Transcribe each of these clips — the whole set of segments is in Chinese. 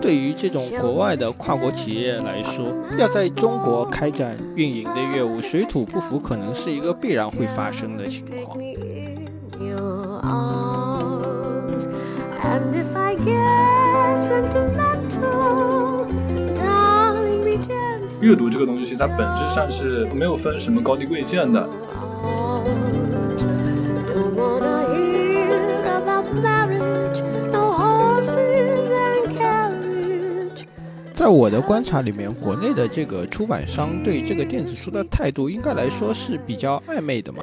对于这种国外的跨国企业来说，要在中国开展运营的业务，水土不服可能是一个必然会发生的情况。阅读这个东西，它本质上是没有分什么高低贵贱的。我的观察里面，国内的这个出版商对这个电子书的态度，应该来说是比较暧昧的嘛。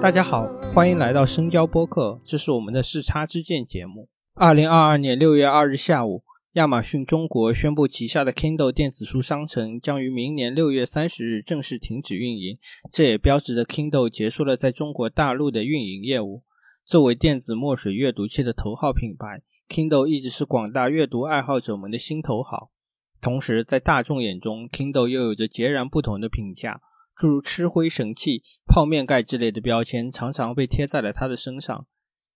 大家好，欢迎来到深交播客，这是我们的视差之见节目。二零二二年六月二日下午。亚马逊中国宣布，旗下的 Kindle 电子书商城将于明年六月三十日正式停止运营。这也标志着 Kindle 结束了在中国大陆的运营业务。作为电子墨水阅读器的头号品牌，Kindle 一直是广大阅读爱好者们的心头好。同时，在大众眼中，Kindle 又有着截然不同的评价，诸如“吃灰神器”“泡面盖”之类的标签常常被贴在了它的身上。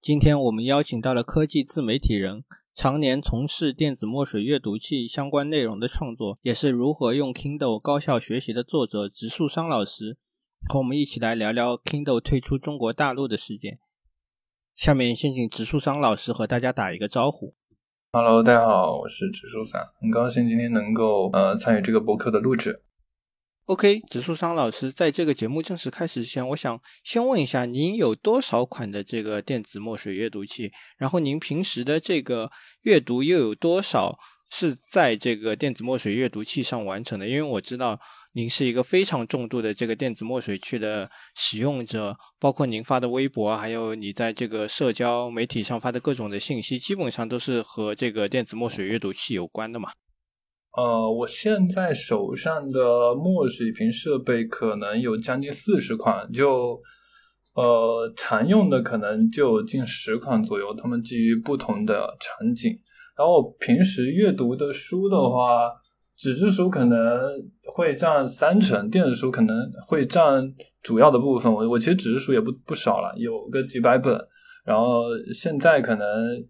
今天，我们邀请到了科技自媒体人。常年从事电子墨水阅读器相关内容的创作，也是如何用 Kindle 高效学习的作者植树商老师，和我们一起来聊聊 Kindle 退出中国大陆的事件。下面先请植树商老师和大家打一个招呼。Hello，大家好，我是植树商，很高兴今天能够呃参与这个博客的录制。OK，植树商老师，在这个节目正式开始之前，我想先问一下，您有多少款的这个电子墨水阅读器？然后您平时的这个阅读又有多少是在这个电子墨水阅读器上完成的？因为我知道您是一个非常重度的这个电子墨水器的使用者，包括您发的微博，还有你在这个社交媒体上发的各种的信息，基本上都是和这个电子墨水阅读器有关的嘛？呃，我现在手上的墨水屏设备可能有将近四十款，就呃常用的可能就近十款左右，它们基于不同的场景。然后平时阅读的书的话，纸质书可能会占三成，电子书可能会占主要的部分。我我其实纸质书也不不少了，有个几百本。然后现在可能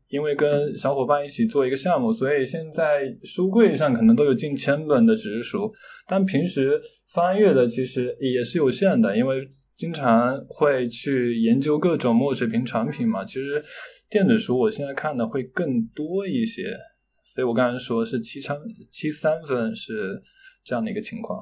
因为跟小伙伴一起做一个项目，所以现在书柜上可能都有近千本的纸质书。但平时翻阅的其实也是有限的，因为经常会去研究各种墨水屏产品嘛。其实电子书我现在看的会更多一些，所以我刚才说是七三七三分是这样的一个情况。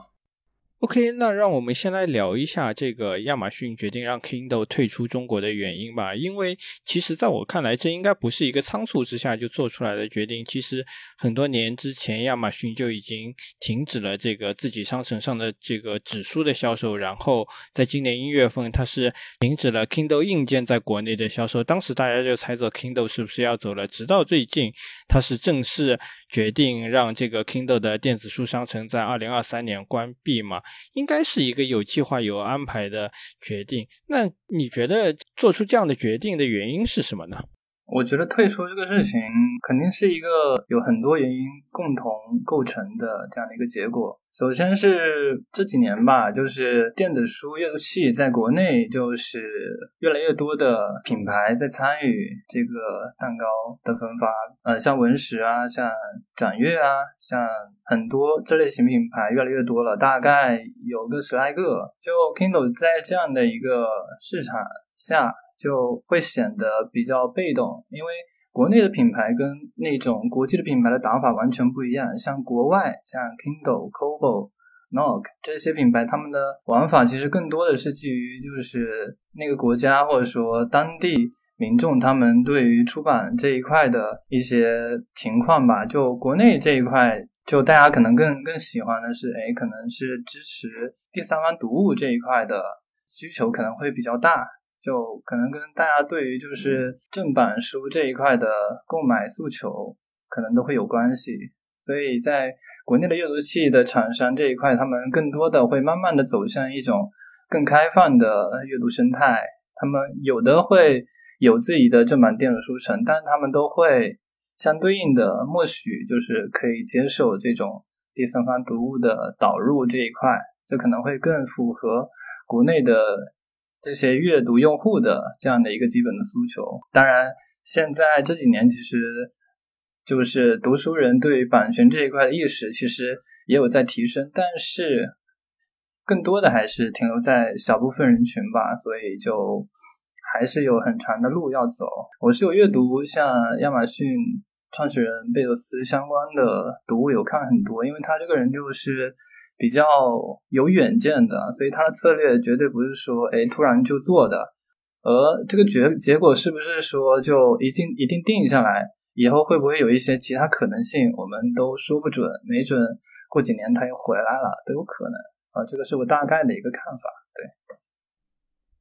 OK，那让我们先来聊一下这个亚马逊决定让 Kindle 退出中国的原因吧。因为其实在我看来，这应该不是一个仓促之下就做出来的决定。其实很多年之前，亚马逊就已经停止了这个自己商城上的这个纸书的销售，然后在今年一月份，它是停止了 Kindle 硬件在国内的销售。当时大家就猜测 Kindle 是不是要走了，直到最近，它是正式决定让这个 Kindle 的电子书商城在二零二三年关闭嘛。应该是一个有计划、有安排的决定。那你觉得做出这样的决定的原因是什么呢？我觉得退出这个事情肯定是一个有很多原因共同构成的这样的一个结果。首先是这几年吧，就是电子书阅读器在国内就是越来越多的品牌在参与这个蛋糕的分发。呃，像文石啊，像展阅啊，像很多这类型品牌越来越多了，大概有个十来个。就 Kindle 在这样的一个市场下。就会显得比较被动，因为国内的品牌跟那种国际的品牌的打法完全不一样。像国外，像 Kindle、Kobo、Nook 这些品牌，他们的玩法其实更多的是基于就是那个国家或者说当地民众他们对于出版这一块的一些情况吧。就国内这一块，就大家可能更更喜欢的是，哎，可能是支持第三方读物这一块的需求可能会比较大。就可能跟大家对于就是正版书这一块的购买诉求可能都会有关系，所以在国内的阅读器的厂商这一块，他们更多的会慢慢的走向一种更开放的阅读生态。他们有的会有自己的正版电子书城，但他们都会相对应的默许就是可以接受这种第三方读物的导入这一块，这可能会更符合国内的这些阅读用户的这样的一个基本的诉求。当然，现在这几年其实就是读书人对版权这一块的意识其实也有在提升，但是更多的还是停留在小部分人群吧，所以就还是有很长的路要走。我是有阅读像亚马逊。创始人贝佐斯相关的读物有看很多，因为他这个人就是比较有远见的，所以他的策略绝对不是说哎突然就做的，而这个结结果是不是说就一定一定定下来，以后会不会有一些其他可能性，我们都说不准，没准过几年他又回来了都有可能啊，这个是我大概的一个看法，对。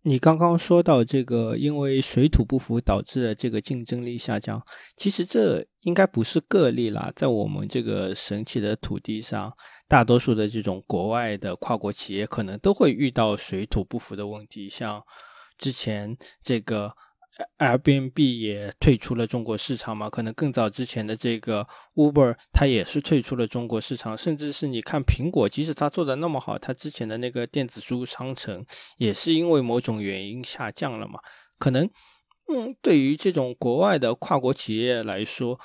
你刚刚说到这个，因为水土不服导致的这个竞争力下降，其实这应该不是个例啦。在我们这个神奇的土地上，大多数的这种国外的跨国企业可能都会遇到水土不服的问题，像之前这个。Airbnb 也退出了中国市场嘛？可能更早之前的这个 Uber，它也是退出了中国市场。甚至是你看苹果，即使它做的那么好，它之前的那个电子书商城也是因为某种原因下降了嘛？可能，嗯，对于这种国外的跨国企业来说，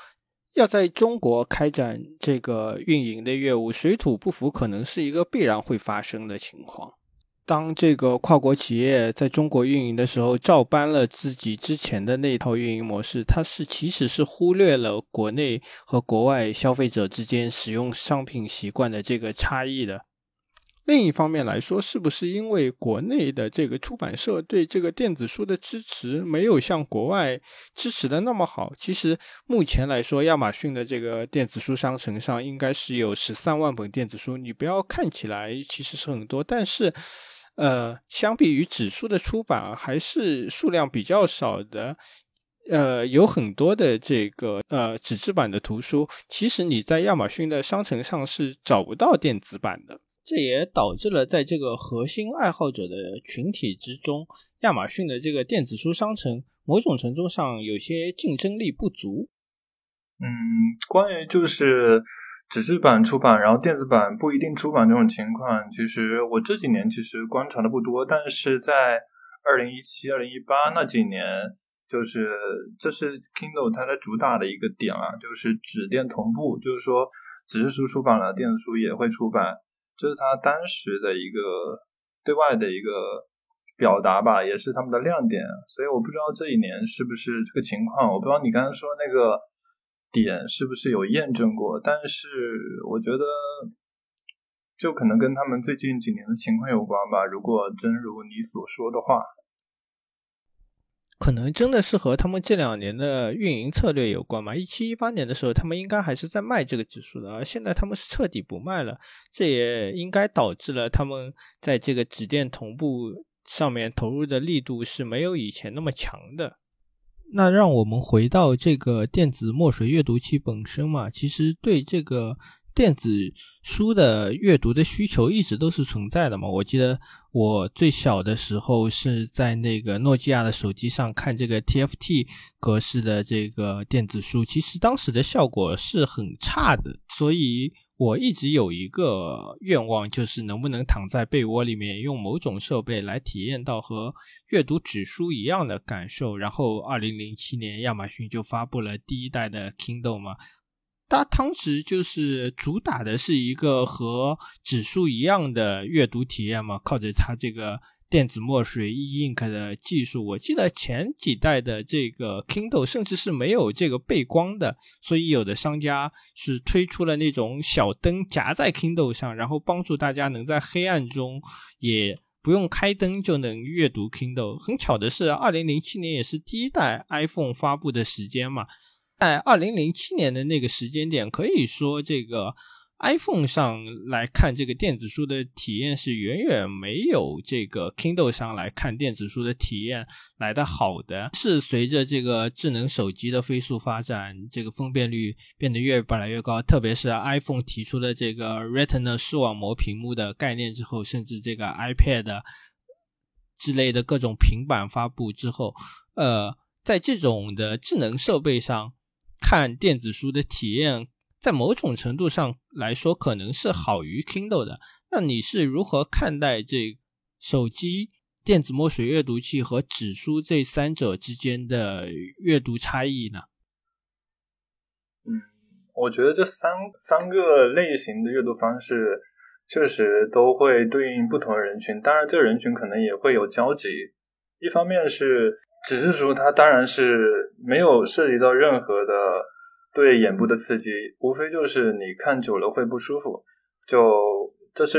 要在中国开展这个运营的业务，水土不服可能是一个必然会发生的情况。当这个跨国企业在中国运营的时候，照搬了自己之前的那套运营模式，它是其实是忽略了国内和国外消费者之间使用商品习惯的这个差异的。另一方面来说，是不是因为国内的这个出版社对这个电子书的支持没有像国外支持的那么好？其实目前来说，亚马逊的这个电子书商城上应该是有十三万本电子书。你不要看起来其实是很多，但是。呃，相比于纸书的出版，还是数量比较少的。呃，有很多的这个呃纸质版的图书，其实你在亚马逊的商城上是找不到电子版的。这也导致了在这个核心爱好者的群体之中，亚马逊的这个电子书商城某种程度上有些竞争力不足。嗯，关于就是。纸质版出版，然后电子版不一定出版这种情况，其实我这几年其实观察的不多，但是在二零一七、二零一八那几年，就是这是 Kindle 它的主打的一个点啊，就是纸电同步，就是说纸质书出版了，电子书也会出版，这是它当时的一个对外的一个表达吧，也是他们的亮点。所以我不知道这一年是不是这个情况，我不知道你刚才说那个。点是不是有验证过？但是我觉得，就可能跟他们最近几年的情况有关吧。如果真如你所说的话，可能真的是和他们这两年的运营策略有关嘛。一七一八年的时候，他们应该还是在卖这个指数的，而现在他们是彻底不卖了。这也应该导致了他们在这个指电同步上面投入的力度是没有以前那么强的。那让我们回到这个电子墨水阅读器本身嘛，其实对这个电子书的阅读的需求一直都是存在的嘛。我记得我最小的时候是在那个诺基亚的手机上看这个 TFT 格式的这个电子书，其实当时的效果是很差的，所以。我一直有一个愿望，就是能不能躺在被窝里面，用某种设备来体验到和阅读纸书一样的感受。然后，二零零七年，亚马逊就发布了第一代的 Kindle 嘛，它当时就是主打的是一个和指数一样的阅读体验嘛，靠着它这个。电子墨水 e ink 的技术，我记得前几代的这个 Kindle 甚至是没有这个背光的，所以有的商家是推出了那种小灯夹在 Kindle 上，然后帮助大家能在黑暗中也不用开灯就能阅读 Kindle。很巧的是，二零零七年也是第一代 iPhone 发布的时间嘛，在二零零七年的那个时间点，可以说这个。iPhone 上来看这个电子书的体验是远远没有这个 Kindle 上来看电子书的体验来的好的。是随着这个智能手机的飞速发展，这个分辨率变得越来越高，特别是 iPhone 提出的这个 Retina 视网膜屏幕的概念之后，甚至这个 iPad 之类的各种平板发布之后，呃，在这种的智能设备上。看电子书的体验，在某种程度上来说，可能是好于 Kindle 的。那你是如何看待这手机电子墨水阅读器和纸书这三者之间的阅读差异呢？嗯，我觉得这三三个类型的阅读方式确实都会对应不同的人群，当然这个人群可能也会有交集。一方面是纸质书，它当然是没有涉及到任何的对眼部的刺激，无非就是你看久了会不舒服。就这是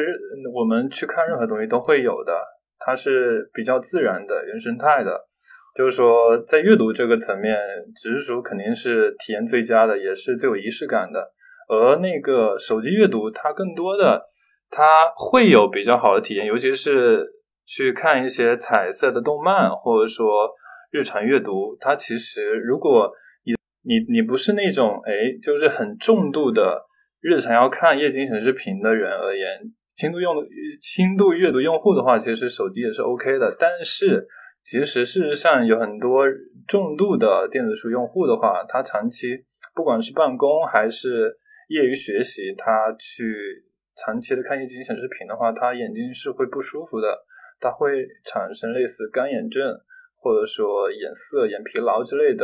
我们去看任何东西都会有的，它是比较自然的、原生态的。就是说，在阅读这个层面，纸质书肯定是体验最佳的，也是最有仪式感的。而那个手机阅读，它更多的它会有比较好的体验，尤其是。去看一些彩色的动漫，或者说日常阅读，它其实如果你你你不是那种哎，就是很重度的日常要看液晶显示屏的人而言，轻度用轻度阅读用户的话，其实手机也是 OK 的。但是其实事实上有很多重度的电子书用户的话，他长期不管是办公还是业余学习，他去长期的看液晶显示屏的话，他眼睛是会不舒服的。它会产生类似干眼症，或者说眼涩、眼疲劳之类的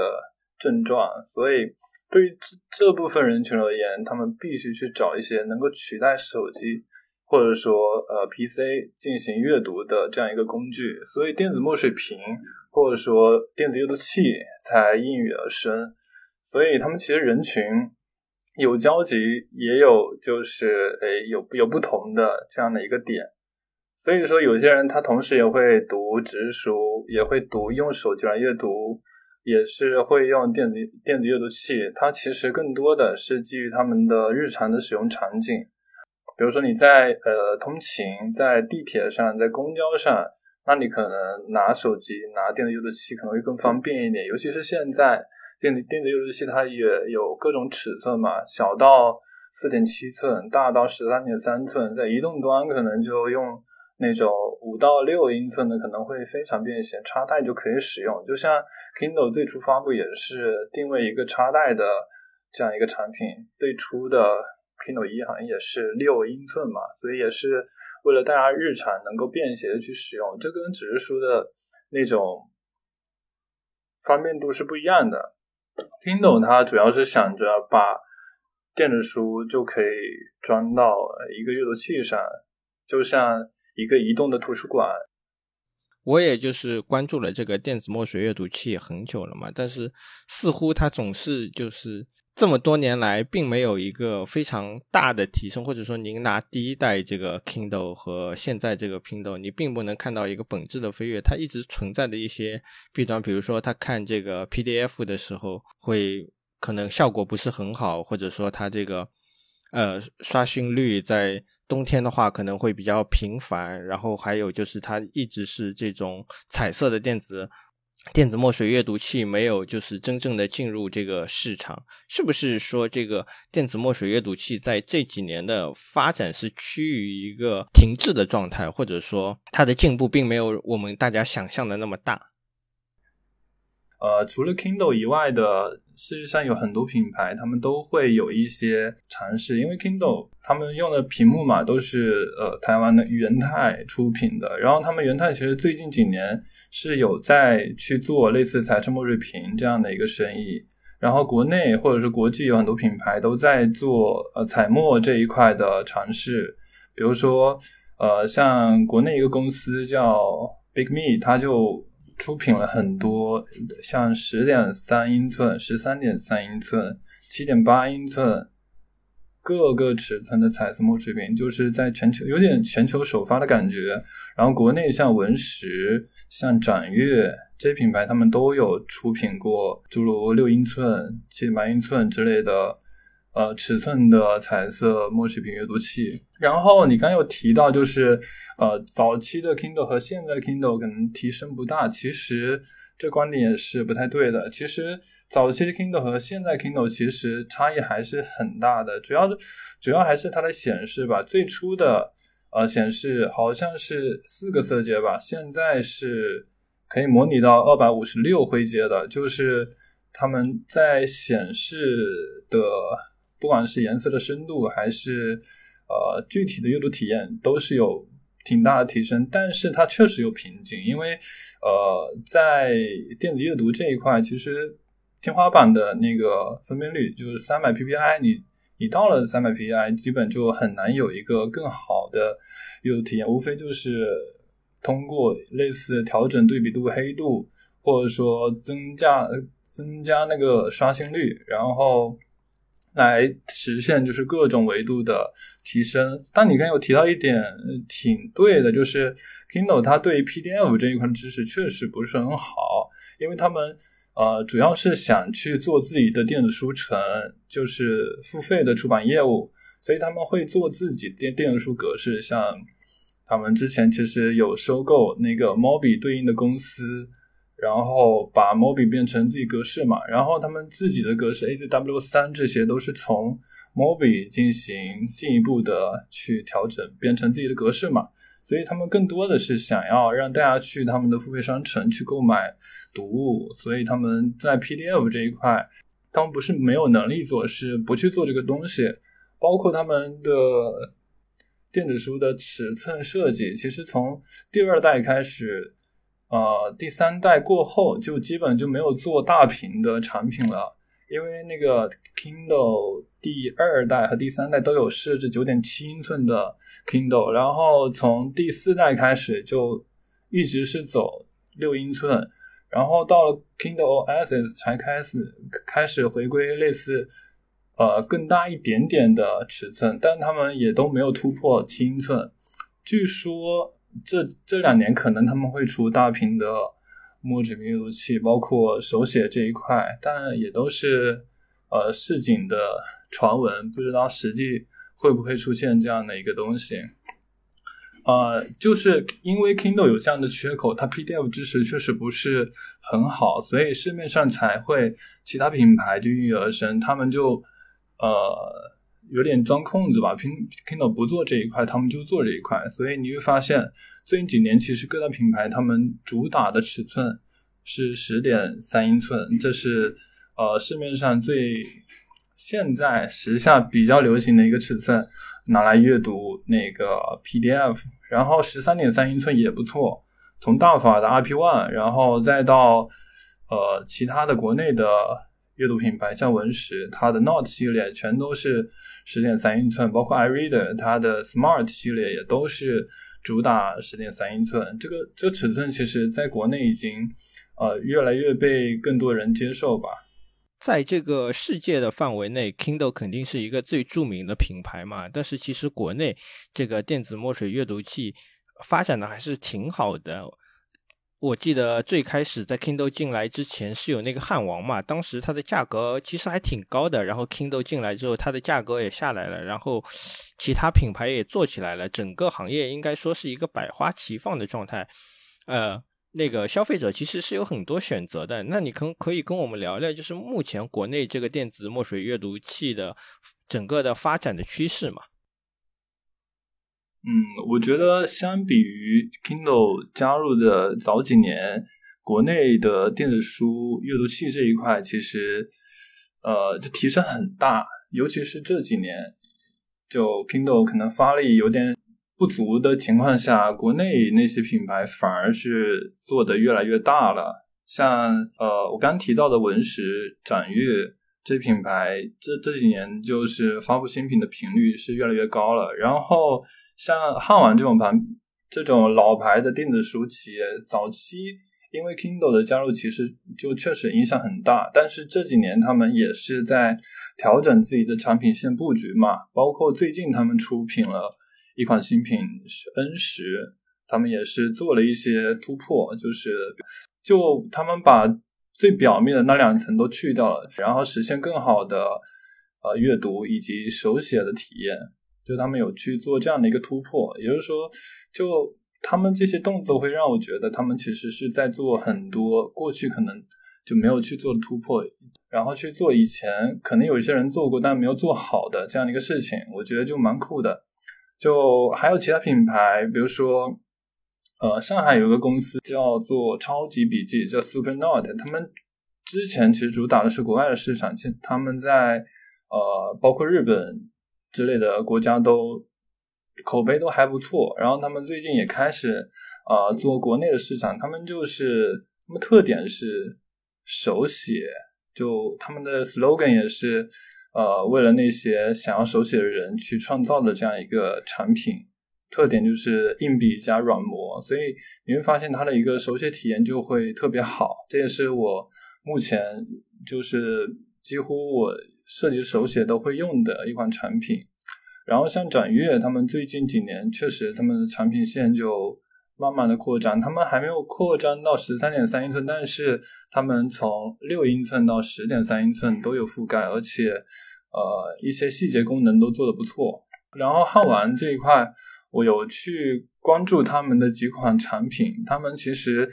症状，所以对于这这部分人群而言，他们必须去找一些能够取代手机或者说呃 PC 进行阅读的这样一个工具，所以电子墨水屏或者说电子阅读器才应运而生。所以他们其实人群有交集，也有就是诶有有不同的这样的一个点。所以说，有些人他同时也会读纸书，也会读用手机来阅读，也是会用电子电子阅读器。它其实更多的是基于他们的日常的使用场景。比如说你在呃通勤，在地铁上，在公交上，那你可能拿手机、拿电子阅读器可能会更方便一点。尤其是现在电子电子阅读器它也有各种尺寸嘛，小到四点七寸，大到十三点三寸，在移动端可能就用。那种五到六英寸的可能会非常便携，插袋就可以使用。就像 Kindle 最初发布也是定位一个插袋的这样一个产品，最初的 Kindle 一好像也是六英寸嘛，所以也是为了大家日常能够便携的去使用。这跟纸质书的那种方便度是不一样的。Kindle 它主要是想着把电子书就可以装到一个阅读器上，就像。一个移动的图书馆，我也就是关注了这个电子墨水阅读器很久了嘛，但是似乎它总是就是这么多年来并没有一个非常大的提升，或者说您拿第一代这个 Kindle 和现在这个 Kindle，你并不能看到一个本质的飞跃，它一直存在的一些弊端，比如说他看这个 PDF 的时候会可能效果不是很好，或者说它这个呃刷新率在。冬天的话可能会比较频繁，然后还有就是它一直是这种彩色的电子电子墨水阅读器，没有就是真正的进入这个市场。是不是说这个电子墨水阅读器在这几年的发展是趋于一个停滞的状态，或者说它的进步并没有我们大家想象的那么大？呃，除了 Kindle 以外的。事实上有很多品牌，他们都会有一些尝试，因为 Kindle 他们用的屏幕嘛，都是呃台湾的元泰出品的。然后他们元泰其实最近几年是有在去做类似彩色墨水屏这样的一个生意。然后国内或者是国际有很多品牌都在做呃彩墨这一块的尝试，比如说呃像国内一个公司叫 Big Me，它就。出品了很多像十点三英寸、十三点三英寸、七点八英寸各个尺寸的彩色墨水屏，就是在全球有点全球首发的感觉。然后国内像文石、像展越这些品牌，他们都有出品过诸如六英寸、七点八英寸之类的。呃，尺寸的彩色墨水屏阅读器。然后你刚有提到，就是呃，早期的 Kindle 和现在的 Kindle 可能提升不大。其实这观点也是不太对的。其实早期的 Kindle 和现在 Kindle 其实差异还是很大的。主要主要还是它的显示吧。最初的呃显示好像是四个色阶吧，现在是可以模拟到二百五十六灰阶的，就是。他们在显示的不管是颜色的深度还是呃具体的阅读体验，都是有挺大的提升。但是它确实有瓶颈，因为呃在电子阅读这一块，其实天花板的那个分辨率就是三百 PPI，你你到了三百 PPI，基本就很难有一个更好的阅读体验，无非就是通过类似调整对比度、黑度。或者说增加增加那个刷新率，然后来实现就是各种维度的提升。但你刚有提到一点挺对的，就是 Kindle 它对 PDF 这一块的知识确实不是很好，因为他们呃主要是想去做自己的电子书城，就是付费的出版业务，所以他们会做自己电电子书格式，像他们之前其实有收购那个 Mobi 对应的公司。然后把 Mobi 变成自己格式嘛，然后他们自己的格式 AZW 三这些都是从 Mobi 进行进一步的去调整，变成自己的格式嘛。所以他们更多的是想要让大家去他们的付费商城去购买读物，所以他们在 PDF 这一块，他们不是没有能力做，是不去做这个东西。包括他们的电子书的尺寸设计，其实从第二代开始。呃，第三代过后就基本就没有做大屏的产品了，因为那个 Kindle 第二代和第三代都有设置九点七英寸的 Kindle，然后从第四代开始就一直是走六英寸，然后到了 Kindle OS 才开始开始回归类似呃更大一点点的尺寸，但他们也都没有突破七英寸，据说。这这两年可能他们会出大屏的墨水屏阅读器，包括手写这一块，但也都是呃市井的传闻，不知道实际会不会出现这样的一个东西。呃，就是因为 Kindle 有这样的缺口，它 PDF 支持确实不是很好，所以市面上才会其他品牌就应运而生，他们就呃。有点钻空子吧，拼 Kindle 不做这一块，他们就做这一块，所以你会发现最近几年其实各大品牌他们主打的尺寸是十点三英寸，这是呃市面上最现在时下比较流行的一个尺寸，拿来阅读那个 PDF，然后十三点三英寸也不错，从大法的 RP One，然后再到呃其他的国内的阅读品牌，像文石，它的 Note 系列全都是。十点三英寸，包括 iReader，它的 Smart 系列也都是主打十点三英寸。这个这个尺寸其实在国内已经呃越来越被更多人接受吧。在这个世界的范围内，Kindle 肯定是一个最著名的品牌嘛。但是其实国内这个电子墨水阅读器发展的还是挺好的。我记得最开始在 Kindle 进来之前是有那个汉王嘛，当时它的价格其实还挺高的。然后 Kindle 进来之后，它的价格也下来了，然后其他品牌也做起来了，整个行业应该说是一个百花齐放的状态。呃，那个消费者其实是有很多选择的。那你可可以跟我们聊聊，就是目前国内这个电子墨水阅读器的整个的发展的趋势嘛？嗯，我觉得相比于 Kindle 加入的早几年，国内的电子书阅读器这一块，其实呃就提升很大。尤其是这几年，就 Kindle 可能发力有点不足的情况下，国内那些品牌反而是做的越来越大了。像呃我刚提到的文石、展阅。这品牌这这几年就是发布新品的频率是越来越高了。然后像汉王这种盘这种老牌的电子书企业，早期因为 Kindle 的加入，其实就确实影响很大。但是这几年他们也是在调整自己的产品线布局嘛，包括最近他们出品了一款新品是 N 十，他们也是做了一些突破，就是就他们把。最表面的那两层都去掉了，然后实现更好的呃阅读以及手写的体验，就他们有去做这样的一个突破。也就是说，就他们这些动作会让我觉得他们其实是在做很多过去可能就没有去做的突破，然后去做以前可能有一些人做过但没有做好的这样的一个事情，我觉得就蛮酷的。就还有其他品牌，比如说。呃，上海有个公司叫做超级笔记，叫 Super Note，他们之前其实主打的是国外的市场，现他们在呃包括日本之类的国家都口碑都还不错。然后他们最近也开始呃做国内的市场，他们就是他们特点是手写，就他们的 slogan 也是呃为了那些想要手写的人去创造的这样一个产品。特点就是硬笔加软膜，所以你会发现它的一个手写体验就会特别好。这也是我目前就是几乎我设计手写都会用的一款产品。然后像展越，他们最近几年确实他们的产品线就慢慢的扩张，他们还没有扩张到十三点三英寸，但是他们从六英寸到十点三英寸都有覆盖，而且呃一些细节功能都做的不错。然后汉玩这一块。我有去关注他们的几款产品，他们其实，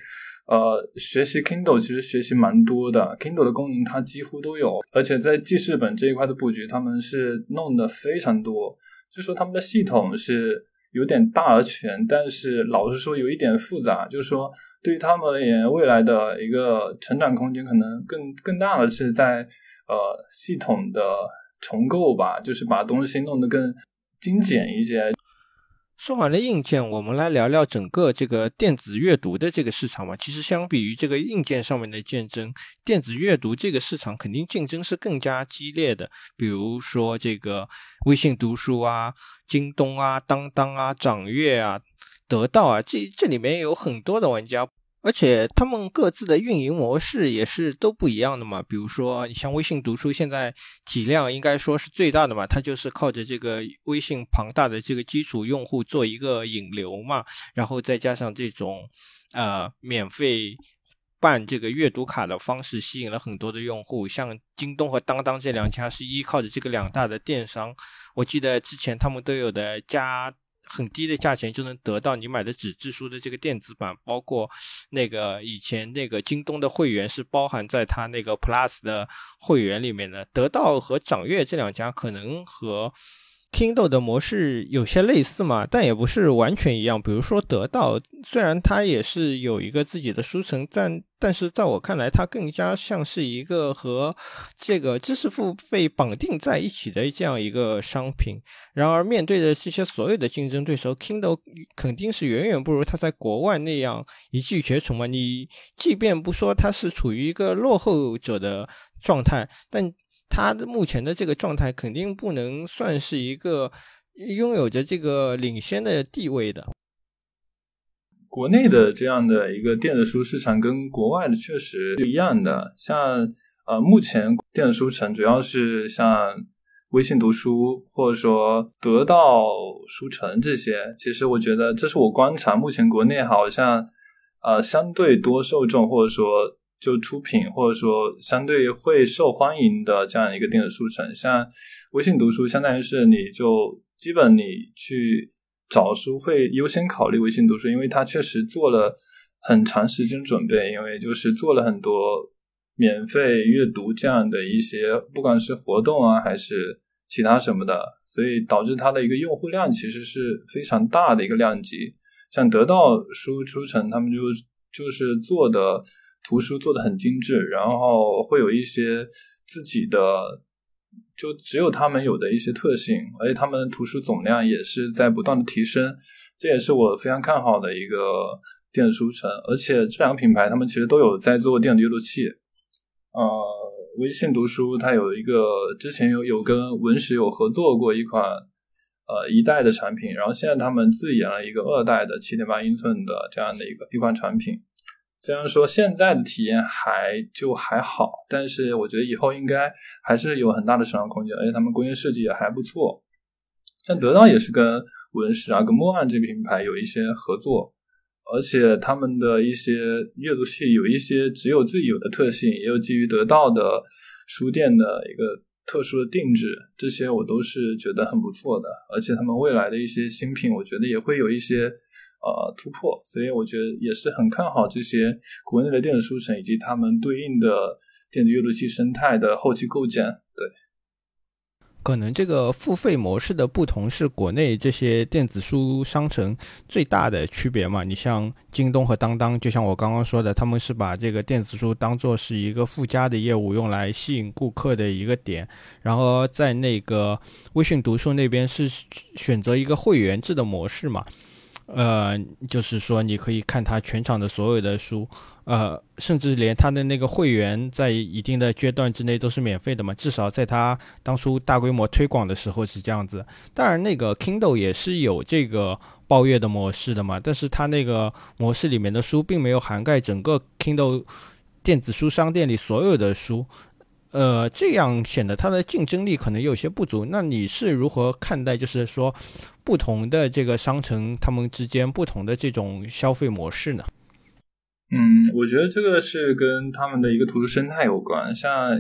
呃，学习 Kindle 其实学习蛮多的，Kindle 的功能它几乎都有，而且在记事本这一块的布局，他们是弄的非常多。就说他们的系统是有点大而全，但是老实说有一点复杂。就是说对于他们而言，未来的一个成长空间可能更更大的是在呃系统的重构吧，就是把东西弄得更精简一些。说完了硬件，我们来聊聊整个这个电子阅读的这个市场吧。其实相比于这个硬件上面的竞争，电子阅读这个市场肯定竞争是更加激烈的。比如说这个微信读书啊、京东啊、当当啊、掌阅啊、得到啊，这这里面有很多的玩家。而且他们各自的运营模式也是都不一样的嘛。比如说，你像微信读书，现在体量应该说是最大的嘛，它就是靠着这个微信庞大的这个基础用户做一个引流嘛，然后再加上这种呃免费办这个阅读卡的方式，吸引了很多的用户。像京东和当当这两家是依靠着这个两大的电商，我记得之前他们都有的加。很低的价钱就能得到你买的纸质书的这个电子版，包括那个以前那个京东的会员是包含在它那个 Plus 的会员里面的。得到和掌阅这两家可能和。Kindle 的模式有些类似嘛，但也不是完全一样。比如说得到，虽然它也是有一个自己的书城，但但是在我看来，它更加像是一个和这个知识付费绑定在一起的这样一个商品。然而，面对着这些所有的竞争对手，Kindle 肯定是远远不如它在国外那样一骑绝尘嘛。你即便不说它是处于一个落后者的状态，但它的目前的这个状态肯定不能算是一个拥有着这个领先的地位的。国内的这样的一个电子书市场跟国外的确实是一样的。像呃，目前电子书城主要是像微信读书或者说得到书城这些。其实我觉得，这是我观察，目前国内好像呃相对多受众或者说。就出品或者说相对会受欢迎的这样一个电子书城，像微信读书，相当于是你就基本你去找书会优先考虑微信读书，因为它确实做了很长时间准备，因为就是做了很多免费阅读这样的一些，不管是活动啊还是其他什么的，所以导致它的一个用户量其实是非常大的一个量级。像得到书书城，他们就就是做的。图书做的很精致，然后会有一些自己的，就只有他们有的一些特性，而且他们图书总量也是在不断的提升，这也是我非常看好的一个电子书城。而且这两个品牌，他们其实都有在做电子阅读器。呃，微信读书它有一个之前有有跟文石有合作过一款呃一代的产品，然后现在他们自研了一个二代的七点八英寸的这样的一个一款产品。虽然说现在的体验还就还好，但是我觉得以后应该还是有很大的成长空间，而且他们工业设计也还不错。像得到也是跟文石啊、跟墨岸这个品牌有一些合作，而且他们的一些阅读器有一些只有自己有的特性，也有基于得到的书店的一个特殊的定制，这些我都是觉得很不错的。而且他们未来的一些新品，我觉得也会有一些。呃，突破，所以我觉得也是很看好这些国内的电子书城以及他们对应的电子阅读器生态的后期构建。对，可能这个付费模式的不同是国内这些电子书商城最大的区别嘛？你像京东和当当，就像我刚刚说的，他们是把这个电子书当做是一个附加的业务，用来吸引顾客的一个点。然后在那个微信读书那边是选择一个会员制的模式嘛？呃，就是说你可以看他全场的所有的书，呃，甚至连他的那个会员在一定的阶段之内都是免费的嘛，至少在他当初大规模推广的时候是这样子。当然，那个 Kindle 也是有这个包月的模式的嘛，但是它那个模式里面的书并没有涵盖整个 Kindle 电子书商店里所有的书。呃，这样显得它的竞争力可能有些不足。那你是如何看待，就是说不同的这个商城，他们之间不同的这种消费模式呢？嗯，我觉得这个是跟他们的一个图书生态有关。像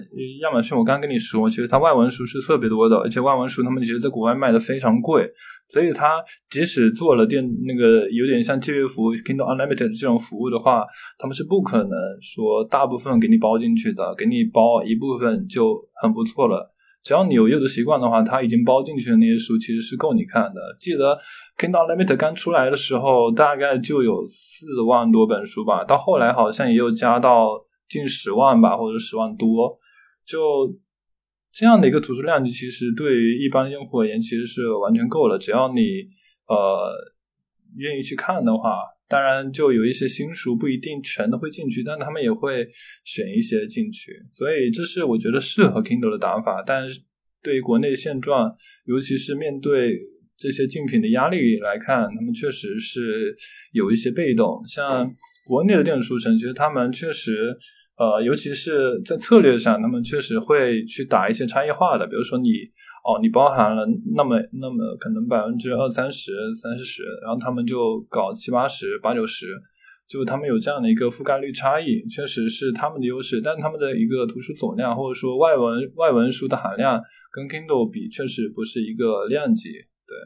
亚马逊，我刚跟你说，其实它外文书是特别多的，而且外文书他们其实在国外卖的非常贵，所以它即使做了电那个有点像借阅服务 Kindle Unlimited 这种服务的话，他们是不可能说大部分给你包进去的，给你包一部分就很不错了。只要你有阅读习惯的话，它已经包进去的那些书其实是够你看的。记得 Kindle Unlimited 刚出来的时候，大概就有四万多本书吧，到后来好像也有加到近十万吧，或者十万多。就这样的一个图书量级，其实对于一般用户而言，其实是完全够了。只要你呃愿意去看的话。当然，就有一些新书不一定全都会进去，但他们也会选一些进去，所以这是我觉得适合 Kindle 的打法。但是对于国内现状，尤其是面对这些竞品的压力来看，他们确实是有一些被动。像国内的电子书城，其实他们确实。呃，尤其是在策略上，他们确实会去打一些差异化的，比如说你哦，你包含了那么那么可能百分之二三十、三四十，然后他们就搞七八十、八九十，就他们有这样的一个覆盖率差异，确实是他们的优势。但他们的一个图书总量或者说外文外文书的含量跟 Kindle 比，确实不是一个量级。对，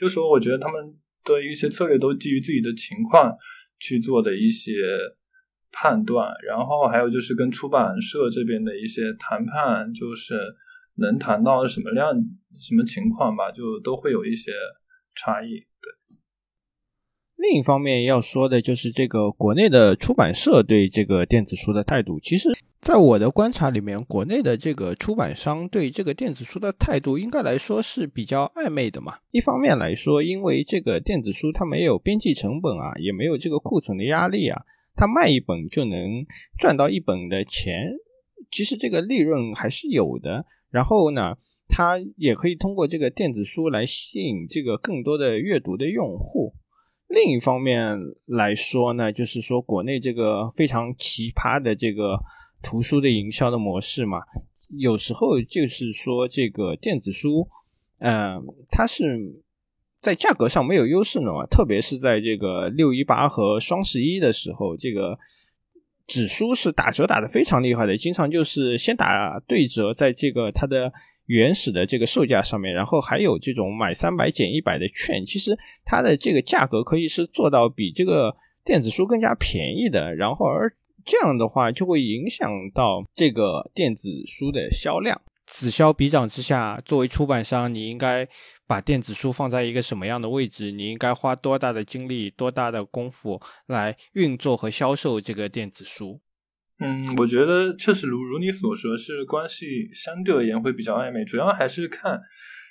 就说我觉得他们的一些策略都基于自己的情况去做的一些。判断，然后还有就是跟出版社这边的一些谈判，就是能谈到什么量、什么情况吧，就都会有一些差异。对。另一方面要说的就是这个国内的出版社对这个电子书的态度，其实在我的观察里面，国内的这个出版商对这个电子书的态度，应该来说是比较暧昧的嘛。一方面来说，因为这个电子书它没有编辑成本啊，也没有这个库存的压力啊。他卖一本就能赚到一本的钱，其实这个利润还是有的。然后呢，他也可以通过这个电子书来吸引这个更多的阅读的用户。另一方面来说呢，就是说国内这个非常奇葩的这个图书的营销的模式嘛，有时候就是说这个电子书，嗯，它是。在价格上没有优势呢，特别是在这个六一八和双十一的时候，这个纸书是打折打的非常厉害的，经常就是先打对折，在这个它的原始的这个售价上面，然后还有这种买三百减一百的券，其实它的这个价格可以是做到比这个电子书更加便宜的，然后而这样的话就会影响到这个电子书的销量。此消彼长之下，作为出版商，你应该把电子书放在一个什么样的位置？你应该花多大的精力、多大的功夫来运作和销售这个电子书？嗯，我觉得确实如如你所说，是关系相对而言会比较暧昧。主要还是看，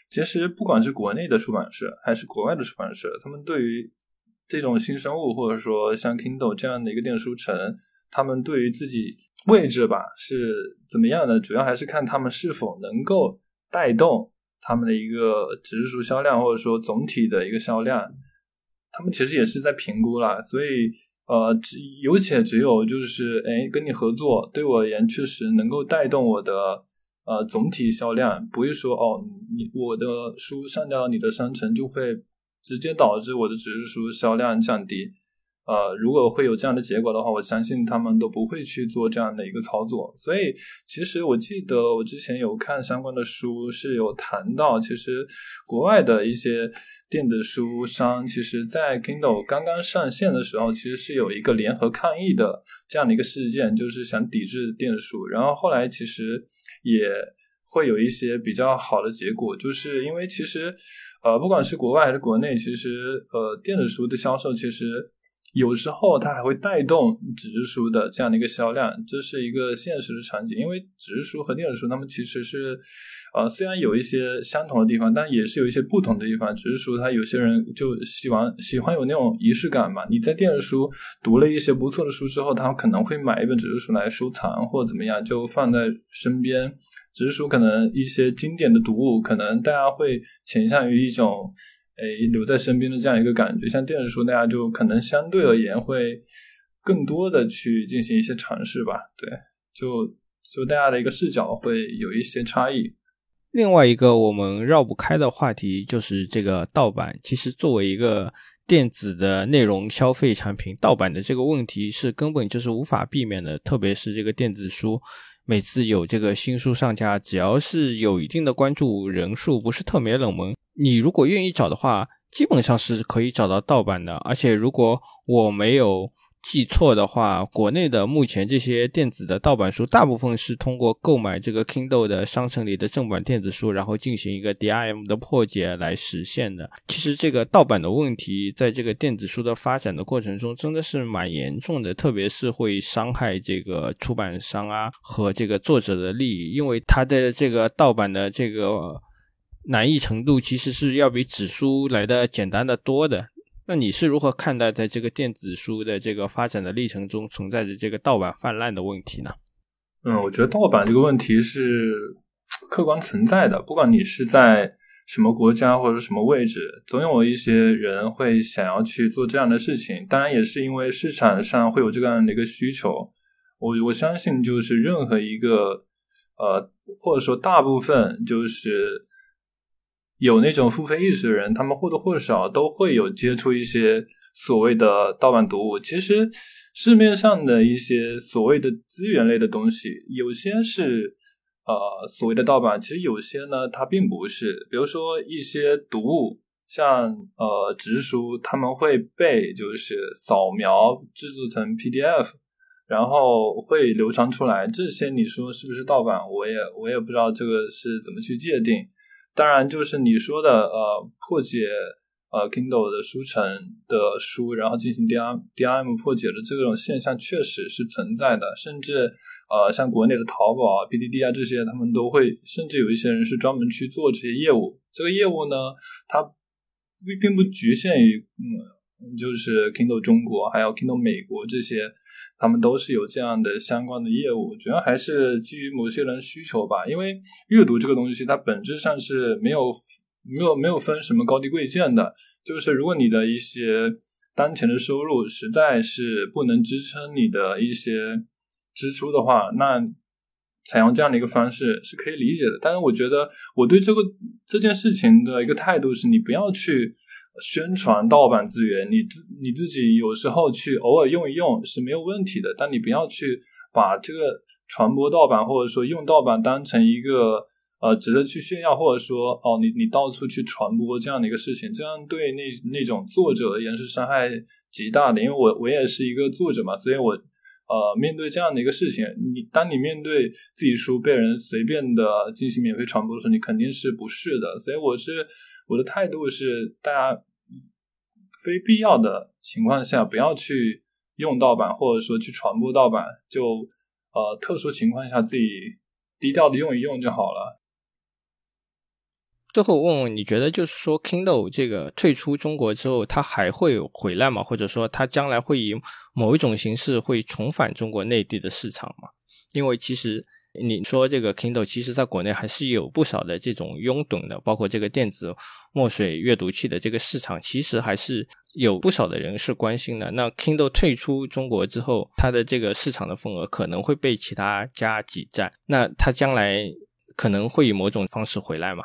其实不管是国内的出版社还是国外的出版社，他们对于这种新生物，或者说像 Kindle 这样的一个电子书城。他们对于自己位置吧是怎么样的，主要还是看他们是否能够带动他们的一个纸质书销量，或者说总体的一个销量。他们其实也是在评估啦，所以呃，只有且只有就是哎，跟你合作，对我而言确实能够带动我的呃总体销量，不会说哦，你我的书上架到你的商城就会直接导致我的纸质书销量降低。呃，如果会有这样的结果的话，我相信他们都不会去做这样的一个操作。所以，其实我记得我之前有看相关的书，是有谈到，其实国外的一些电子书商，其实在 Kindle 刚刚上线的时候，其实是有一个联合抗议的这样的一个事件，就是想抵制电子书。然后后来其实也会有一些比较好的结果，就是因为其实呃，不管是国外还是国内，其实呃，电子书的销售其实。有时候它还会带动纸质书的这样的一个销量，这是一个现实的场景。因为纸质书和电子书，它们其实是，呃，虽然有一些相同的地方，但也是有一些不同的地方。纸质书它有些人就喜欢喜欢有那种仪式感嘛。你在电子书读了一些不错的书之后，他可能会买一本纸质书来收藏或者怎么样，就放在身边。纸质书可能一些经典的读物，可能大家会倾向于一种。诶，留在身边的这样一个感觉，像电子书，大家就可能相对而言会更多的去进行一些尝试吧。对，就就大家的一个视角会有一些差异。另外一个我们绕不开的话题就是这个盗版。其实作为一个电子的内容消费产品，盗版的这个问题是根本就是无法避免的，特别是这个电子书。每次有这个新书上架，只要是有一定的关注人数，不是特别冷门，你如果愿意找的话，基本上是可以找到盗版的。而且如果我没有。记错的话，国内的目前这些电子的盗版书，大部分是通过购买这个 Kindle 的商城里的正版电子书，然后进行一个 DRM 的破解来实现的。其实这个盗版的问题，在这个电子书的发展的过程中，真的是蛮严重的，特别是会伤害这个出版商啊和这个作者的利益，因为它的这个盗版的这个难易程度，其实是要比纸书来的简单的多的。那你是如何看待在这个电子书的这个发展的历程中存在着这个盗版泛滥的问题呢？嗯，我觉得盗版这个问题是客观存在的，不管你是在什么国家或者什么位置，总有一些人会想要去做这样的事情。当然，也是因为市场上会有这样的一个需求。我我相信，就是任何一个呃，或者说大部分就是。有那种付费意识的人，他们或多或少都会有接触一些所谓的盗版读物。其实市面上的一些所谓的资源类的东西，有些是呃所谓的盗版，其实有些呢它并不是。比如说一些读物，像呃纸质书，他们会被就是扫描制作成 PDF，然后会流传出来。这些你说是不是盗版？我也我也不知道这个是怎么去界定。当然，就是你说的，呃，破解呃 Kindle 的书城的书，然后进行 D R D R M 破解的这种现象，确实是存在的。甚至，呃，像国内的淘宝啊、B D D 啊这些，他们都会，甚至有一些人是专门去做这些业务。这个业务呢，它并并不局限于，嗯，就是 Kindle 中国，还有 Kindle 美国这些。他们都是有这样的相关的业务，主要还是基于某些人需求吧。因为阅读这个东西，它本质上是没有没有没有分什么高低贵贱的。就是如果你的一些当前的收入实在是不能支撑你的一些支出的话，那采用这样的一个方式是可以理解的。但是我觉得我对这个这件事情的一个态度是，你不要去。宣传盗版资源，你自你自己有时候去偶尔用一用是没有问题的，但你不要去把这个传播盗版或者说用盗版当成一个呃值得去炫耀，或者说哦你你到处去传播这样的一个事情，这样对那那种作者而言是伤害极大的。因为我我也是一个作者嘛，所以我呃面对这样的一个事情，你当你面对自己书被人随便的进行免费传播的时候，你肯定是不是的。所以我是。我的态度是，大家非必要的情况下不要去用盗版，或者说去传播盗版，就呃特殊情况下自己低调的用一用就好了。最后问问，你觉得就是说，Kindle 这个退出中国之后，它还会回来吗？或者说，它将来会以某一种形式会重返中国内地的市场吗？因为其实。你说这个 Kindle 其实在国内还是有不少的这种拥趸的，包括这个电子墨水阅读器的这个市场，其实还是有不少的人是关心的。那 Kindle 退出中国之后，它的这个市场的份额可能会被其他家挤占，那它将来可能会以某种方式回来吗？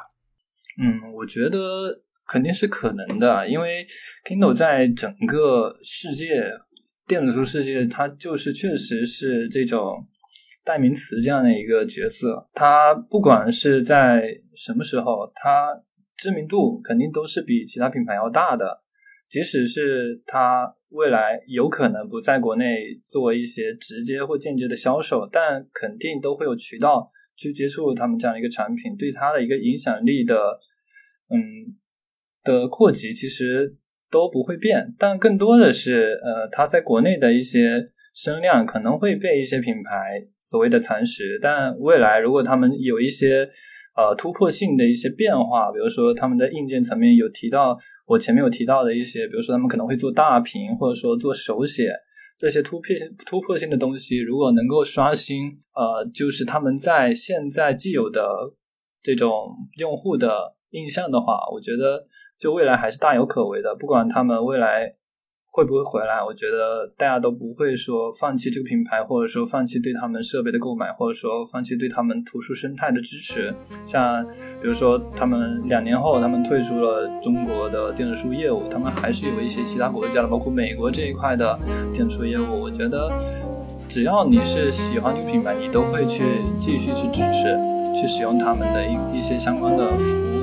嗯，我觉得肯定是可能的，因为 Kindle 在整个世界电子书世界，它就是确实是这种。代名词这样的一个角色，它不管是在什么时候，它知名度肯定都是比其他品牌要大的。即使是它未来有可能不在国内做一些直接或间接的销售，但肯定都会有渠道去接触他们这样一个产品，对它的一个影响力的，嗯的扩及其实都不会变，但更多的是，呃，它在国内的一些声量可能会被一些品牌所谓的蚕食，但未来如果他们有一些。呃，突破性的一些变化，比如说他们在硬件层面有提到，我前面有提到的一些，比如说他们可能会做大屏，或者说做手写这些突破性突破性的东西，如果能够刷新，呃，就是他们在现在既有的这种用户的印象的话，我觉得就未来还是大有可为的，不管他们未来。会不会回来？我觉得大家都不会说放弃这个品牌，或者说放弃对他们设备的购买，或者说放弃对他们图书生态的支持。像比如说，他们两年后他们退出了中国的电子书业务，他们还是有一些其他国家的，包括美国这一块的电子书业务。我觉得，只要你是喜欢这个品牌，你都会去继续去支持，去使用他们的一一些相关的服务。